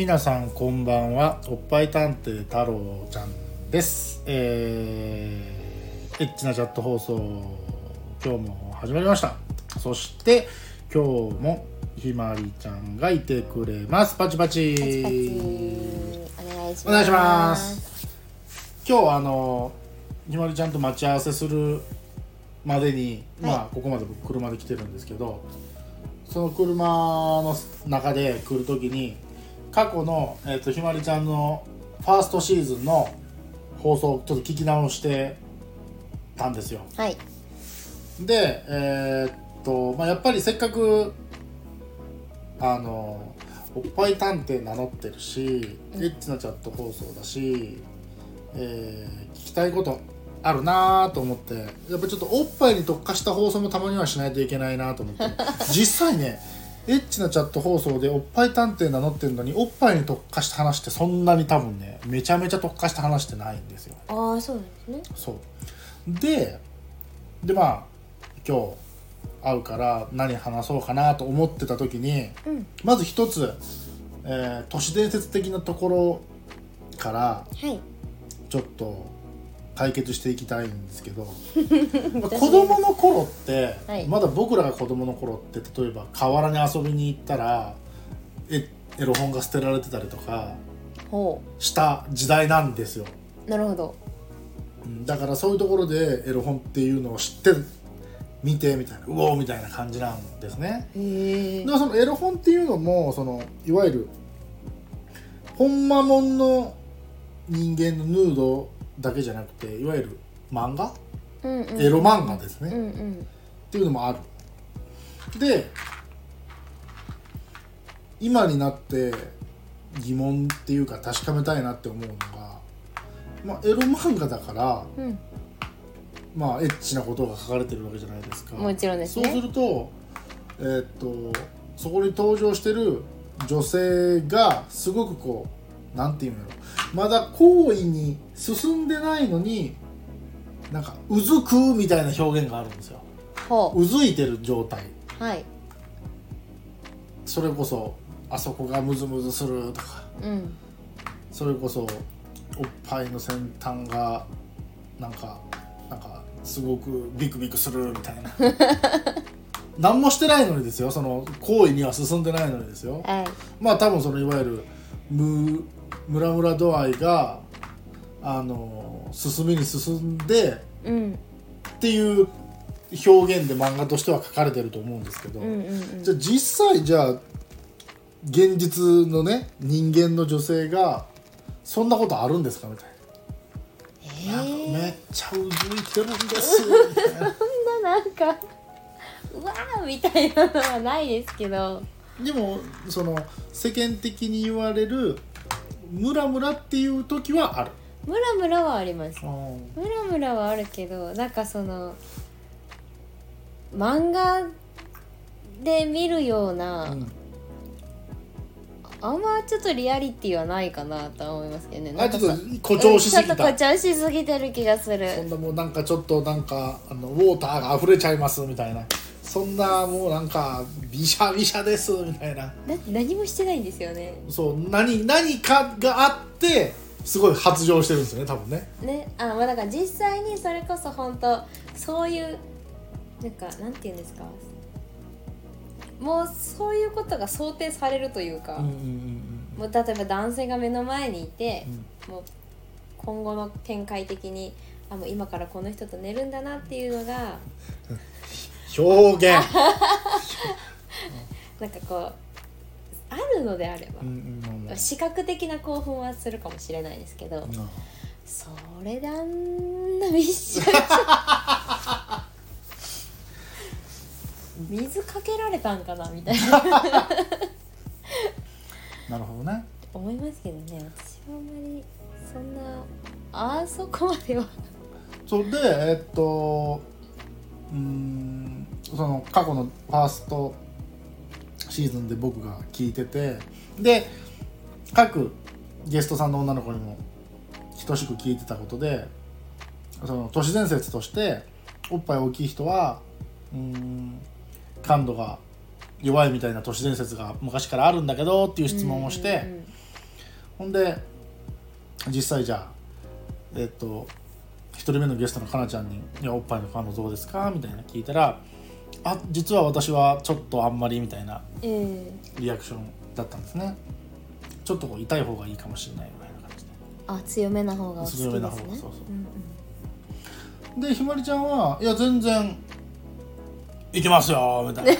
皆さんこんばんは。おっぱい探偵太郎ちゃんです。えー、エッチなチャット放送今日も始まりました。そして今日もひまりちゃんがいてくれます。パチパチ。パチパチ。お願いします。お願いします。今日あのひまりちゃんと待ち合わせするまでに、はい。まあここまで僕車で来てるんですけどその車の中で来る時に過去の、えー、とひまりちゃんのファーストシーズンの放送をちょっと聞き直してたんですよ。はい。でえーっと、まあ、やっぱりせっかくあのおっぱい探偵名乗ってるし、エッチなチャット放送だし、えー聞きたいことあるなーと思ってやっぱちょっとおっぱいに特化した放送もたまにはしないといけないなと思って。実際ねエッチなチャット放送でおっぱい探偵名乗ってるのにおっぱいに特化した話ってそんなに多分ねめちゃめちゃ特化した話ってないんですよ。ああそうなんですね。そう。ででまあ今日会うから何話そうかなと思ってた時にうん。まず一つ、えー都市伝説的なところからはい。ちょっと解決していきたいんですけど まあ子供の頃って、はい。まだ僕らが子供の頃って例えば河原に遊びに行ったらエエロ本が捨てられてたりとかほした時代なんですよ。うなるほど。うんだからそういうところでエロ本っていうのを知って見てみたいなうおーみたいな感じなんですね。でもそのエロ本っていうのもそのいわゆるほんまもんの人間のヌードだけじゃなくていわゆる漫画、うんうん。エロ漫画ですね、うんうん。っていうのもある。で今になって疑問っていうか確かめたいなって思うのが、まあ、エロ漫画だからうん。まあエッチなことが書かれてるわけじゃないですか。もちろんですね。そうするとえーっとそこに登場してる女性がすごくこうなんていうのやろまだ行為に進んでないのになんかうずくみたいな表現があるんですよ。ほう。ずいてる状態。うはい。それこそあそこがムズムズするとか。うん。それこそおっぱいの先端がなんかなんかすごくビクビクするみたいな。何もしてないのにですよ。その行為には進んでないのにですよ。はい。まあ多分そのいわゆるムムラムラ度合いがあの進みに進んでうん。っていう表現で漫画としては書かれてると思うんですけど、うんうんうん。じゃあ実際じゃあ現実のね人間の女性がそんなことあるんですかみたいな,、なんめっちゃうずいてるんですみたいなそんななんかうわーみたいなのはないですけど。でもその世間的に言われるムラムラっていう時はある、ムラムラはあります。うん。ムラムラはあるけどなんかその漫画で見るような、あんまちょっとリアリティはないかなとは思いますけどね。あちょっと誇張しすぎた。うんちょっと誇張しすぎてる気がすそんるなもうなんかちょっとなんかあのウォーターが溢れちゃいますみたいなそんなもうなんかビシャビシャですみたいな。だって何もしてないんですよね。そう何何かがあってすごい発情してるんですよね多分ね。ねあまあだから実際にそれこそ本当そういうなんかなんて言うんですか。もうそういうことが想定されるというか、うんうんうん。もう例えば男性が目の前にいてう、ん。もう今後の展開的にあもう今からこの人と寝るんだなっていうのが表現。なんかこうあるのであればうん、うんうんうん視覚的な興奮はするかもしれないですけど、それであんなびっしゃり水かけられたんかなみたいな。なるほどね。思いますけどね私はあんまりそんなあそこまでは。それでえっとうーんその過去のファーストシーズンで僕が聞いててで各ゲストさんの女の子にも等しく聞いてたことでその都市伝説としておっぱい大きい人はうん感度が弱いみたいな都市伝説が昔からあるんだけどっていう質問をして、ほんで実際じゃあえっ、と1人目のゲストのかなちゃんに「いやおっぱいの感度どうですか?」みたいな聞いたら「あ実は私はちょっとあんまり」みたいなええ。リアクションだったんですね。ちょっとこう痛い方がいいかもしれないぐらいな感じで。あ強めな方がお好きですね。強めな方がそうそう。うんでひまりちゃんはいや全然いけますよみたいな。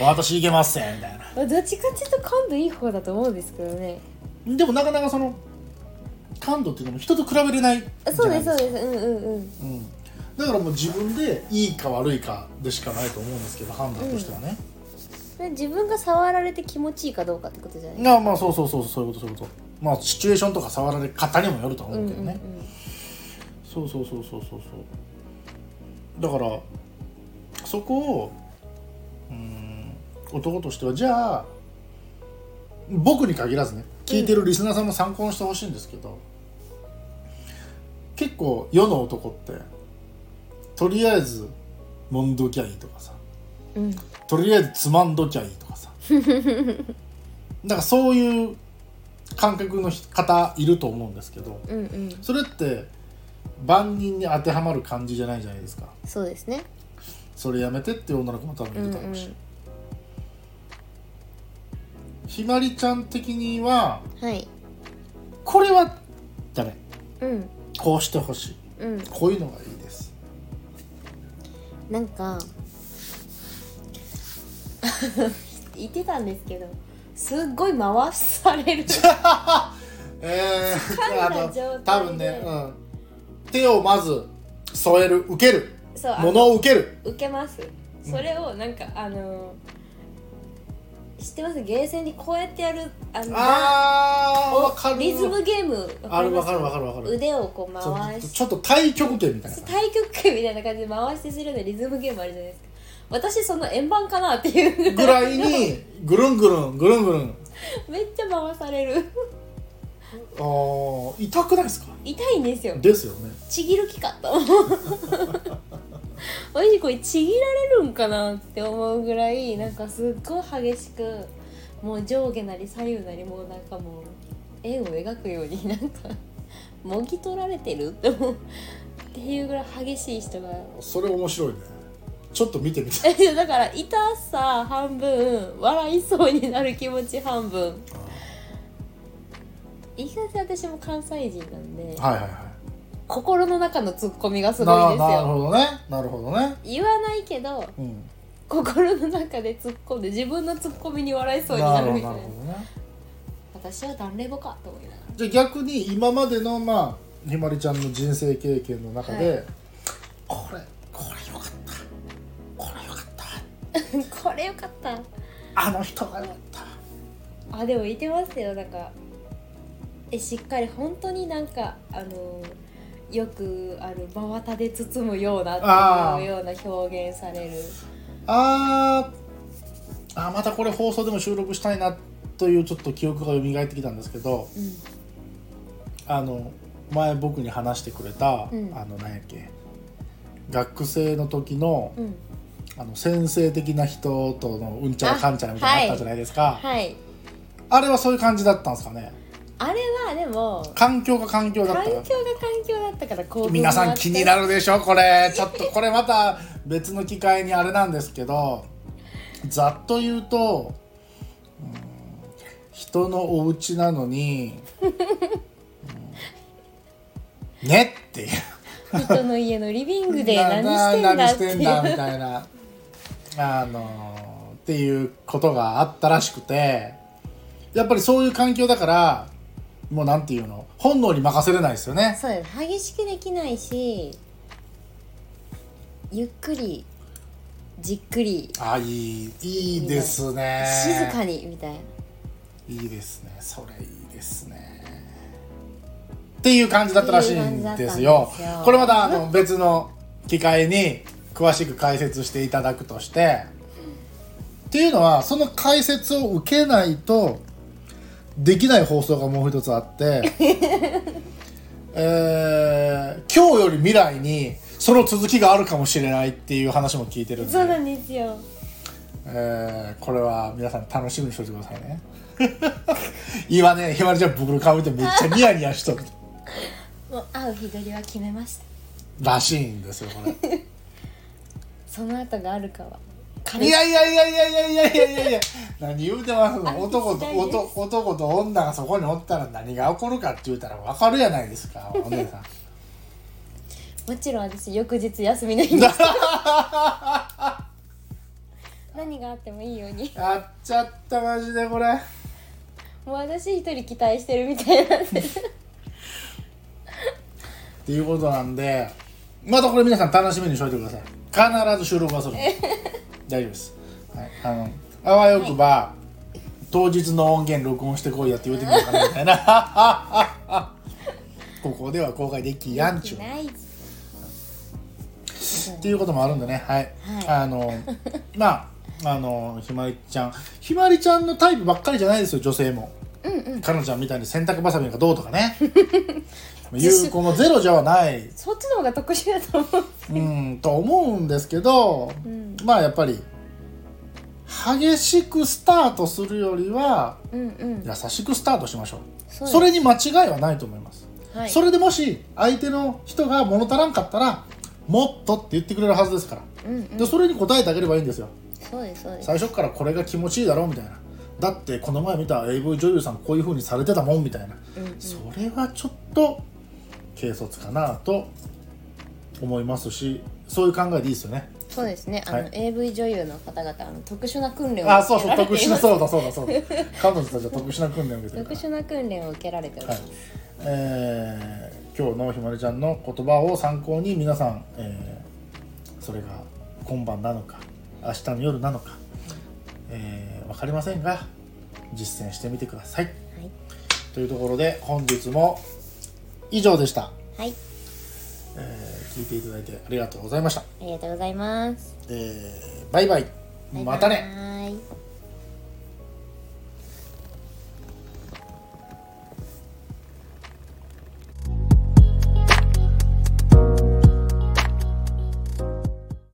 私いけますせみたいな。うんどっちかっていうと感度いい方だと思うんですけどね。でもなかなかその感度っていうのも人と比べれないじゃあそうないですか。ですそうです。うんうんうん。うん、だからもう自分でいいか悪いかでしかないと思うんですけど判断としてはね、で自分が触られて気持ちいいかどうかってことじゃない？まあまあそうそうそうそういうことそういうこと。まあシチュエーションとか触られ方にもよると思うけどね、そうそうそうそうそうそう。だからそこをうん男としてはじゃあ僕に限らずね聞いてるリスナーさんも参考にしてほしいんですけど、結構世の男ってとりあえずもんどきゃいいとかさ。うん。うんとりあえずつまんどきゃいいとかさ。だからそういう感覚の方いると思うんですけどうんうん。それって万人に当てはまる感じじゃないじゃないですか。そうですね。それやめてって女の子も多分いるだろうし、うんうん。ひまりちゃん的にははい。これはダメ。うん。こうしてほしい。うん。こういうのがいいですなんか 言ってたんですけどすっごい回される。え掴んだー、あの多分ね、うん、手をまず添える受ける。そうあものを受ける。受けます。それをなんかあの知ってます？ゲーセンにこうやってやるあのあーかる。リズムゲーム？あるわかるわかるわかる。腕をこうそう回しちょっと太極拳みたいな太極拳みたいな感じで回してするようなリズムゲームあるじゃないですか。私その円盤かなっていう。ぐらいにぐるんぐるんぐるんぐるん。めっちゃ回される。あー痛くないですか？痛いんですよ。ですよね。ちぎる気かと思う私これちぎられるんかなって思うぐらいなんかすっごい激しくもう上下なり左右なりもうなんかもう円を描くようになんかもぎ取られてるって思う。っていうぐらい激しい人がそれ面白いね。ちょっと見てみて。えだから痛さ半分笑いそうになる気持ち半分。いかせ私も関西人なんで。はいはいはい心の中のツッコミがすごいですななるよほどね。なるほどね。言わないけどうん。心の中で突っ込んで自分のツッコミに笑いそうにななるみたいな。どなるほどね。私はダンレボかと思いながじゃあ逆に今までのまあひまりちゃんの人生経験の中で、はい。これこれよかった。これよかった。ら これよかった。あの人がよかった。あでもいてますよ。なんかえしっかり本当になんかあのよくある真綿で包むようなっていうような表現される。あーあまたこれ放送でも収録したいなというちょっと記憶が蘇ってきたんですけどうんあの前僕に話してくれた、うん。あの何やっけ学生の時のうん。あの先生的な人とのうんちゃらかんちゃらみたいなのあったじゃないですか。あ,、はい。れはそういう感じだったんですかねあれはでも環境が環境だった環境が環境だったから皆さん気になるるでしょこれ。ちょっとこれまた別の機会にあれなんですけどざっと言うとうん人のお家なのに、うんねって。いう人の家のリビングで 何してんだみたいなあのっていうことがあったらしくてやっぱりそういう環境だからもうなんていうの？本能に任せれないですよね。そうです激しくできないしゆっくりじっくり。あいいいいですね。静かにみたいな。いいですね。それいいですね。っていう感じだったらしいんですよ。これまたあの別の機会に詳しく解説していただくとして。っていうのはその解説を受けないとできない放送がもう一つあってえー今日より未来にその続きがあるかもしれないっていう話も聞いてるんで。そうなんですよ。えーこれは皆さん楽しみにしておいてくださいね。今ねひまりちゃんブクロ顔見てめっちゃニヤニヤしとる。もう会う日取りは決めました。らしいんですよこれ。その後があるかは。彼いやいやいやいやいやいやいや。いやいや何言うてますの？男と男男と女がそこにおったら何が起こるかって言うたら分かるやないですか。お姉さん。もちろん私翌日休みないんです。何があってもいいように。やっちゃったマジでこれ。もう私一人期待してるみたいなんでっていうことなんでまたこれ皆さん楽しみにしといてください。必ず収録はする 大丈夫です、はい、あのあわよくば、当日の音源録音してこいやって言うてみようかなみたいな。ここでは公開できやんちゅう。っていうこともあるんでね。はい、はい。あのまああのひまりちゃん。ひまりちゃんのタイプばっかりじゃないですよ女性も、うんうん。かのちゃんみたいに洗濯ばさみがどうとかね いうこのゼロじゃない。そっちの方が特殊だと思う。うんと思うんですけど、ん。まあやっぱり激しくスタートするよりはうんうん。優しくスタートしましょう。そそれに間違いはないと思います、はい。それでもし相手の人が物足らんかったらもっとって言ってくれるはずですから、うんうん。でそれに答えてあげればいいんですよ。そうですそうです。最初からこれが気持ちいいだろうみたいな。だってこの前見た AV 女優さんこういう風にされてたもんみたいな、うんうん。それはちょっと軽率かなと思いますしそういう考えでいいですよね。そうですね。あの、はい。AV 女優の方々あの特殊な訓練をあそうそう特殊なそうだそうだそうだ。彼女たちは特殊な訓練を受けてる特殊な訓練を受けられておりまはい。す、えー今日のひまりちゃんの言葉を参考に皆さん、えーそれが今晩なのか明日の夜なのか、えー、分かりませんが実践してみてください。はい、というところで本日も以上でした、はい、えー聞いていただいてありがとうございました、ありがとうございます。えーバイバイ。またね。バイバイ